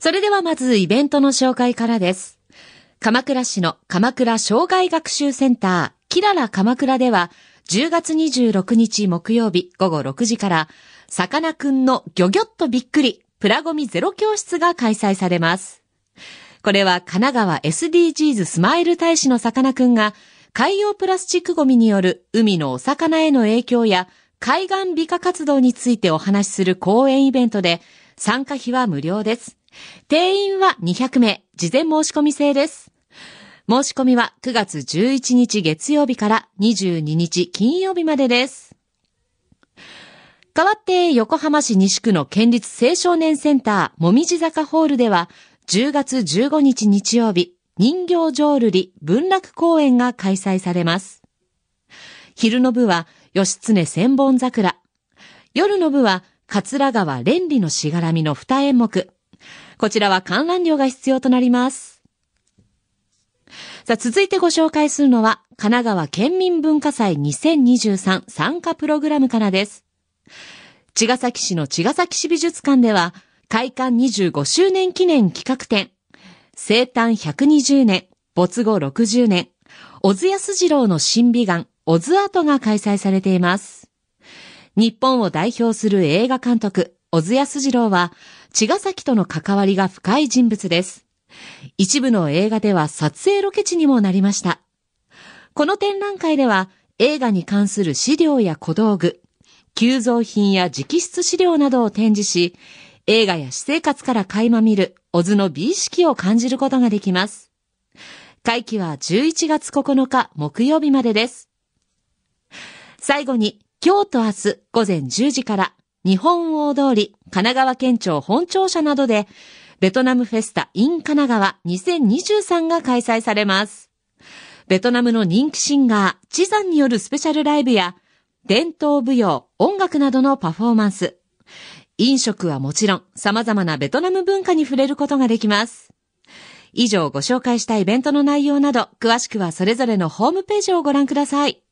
それではまずイベントの紹介からです。鎌倉市の鎌倉障害学習センター、キララ鎌倉では、10月26日木曜日午後6時から、さかなクンのギョギョッとびっくり、プラゴミゼロ教室が開催されます。これは神奈川 SDGs スマイル大使のさかなクンが、海洋プラスチックゴミによる海のお魚への影響や海岸美化活動についてお話しする講演イベントで、参加費は無料です。定員は200名、事前申し込み制です。申し込みは9月11日月曜日から22日金曜日までです。代わって横浜市西区の県立青少年センターもみじ坂ホールでは10月15日日曜日人形浄瑠璃文楽公演が開催されます。昼の部は義経千本桜。夜の部は桂川連理のしがらみの二演目。こちらは観覧料が必要となります。さあ、続いてご紹介するのは、神奈川県民文化祭2023参加プログラムからです。茅ヶ崎市の茅ヶ崎市美術館では、開館25周年記念企画展、生誕120年、没後60年、小津安二郎の新美眼、小津アートが開催されています。日本を代表する映画監督、小津安二郎は、茅ヶ崎との関わりが深い人物です。一部の映画では撮影ロケ地にもなりました。この展覧会では映画に関する資料や小道具、急増品や直筆資料などを展示し、映画や私生活から垣間見る小津の美意識を感じることができます。会期は11月9日木曜日までです。最後に、今日と明日午前10時から日本大通り神奈川県庁本庁舎などでベトナムフェスタ in 神奈川2023が開催されます。ベトナムの人気シンガー、チザンによるスペシャルライブや、伝統舞踊、音楽などのパフォーマンス。飲食はもちろん、様々なベトナム文化に触れることができます。以上ご紹介したイベントの内容など、詳しくはそれぞれのホームページをご覧ください。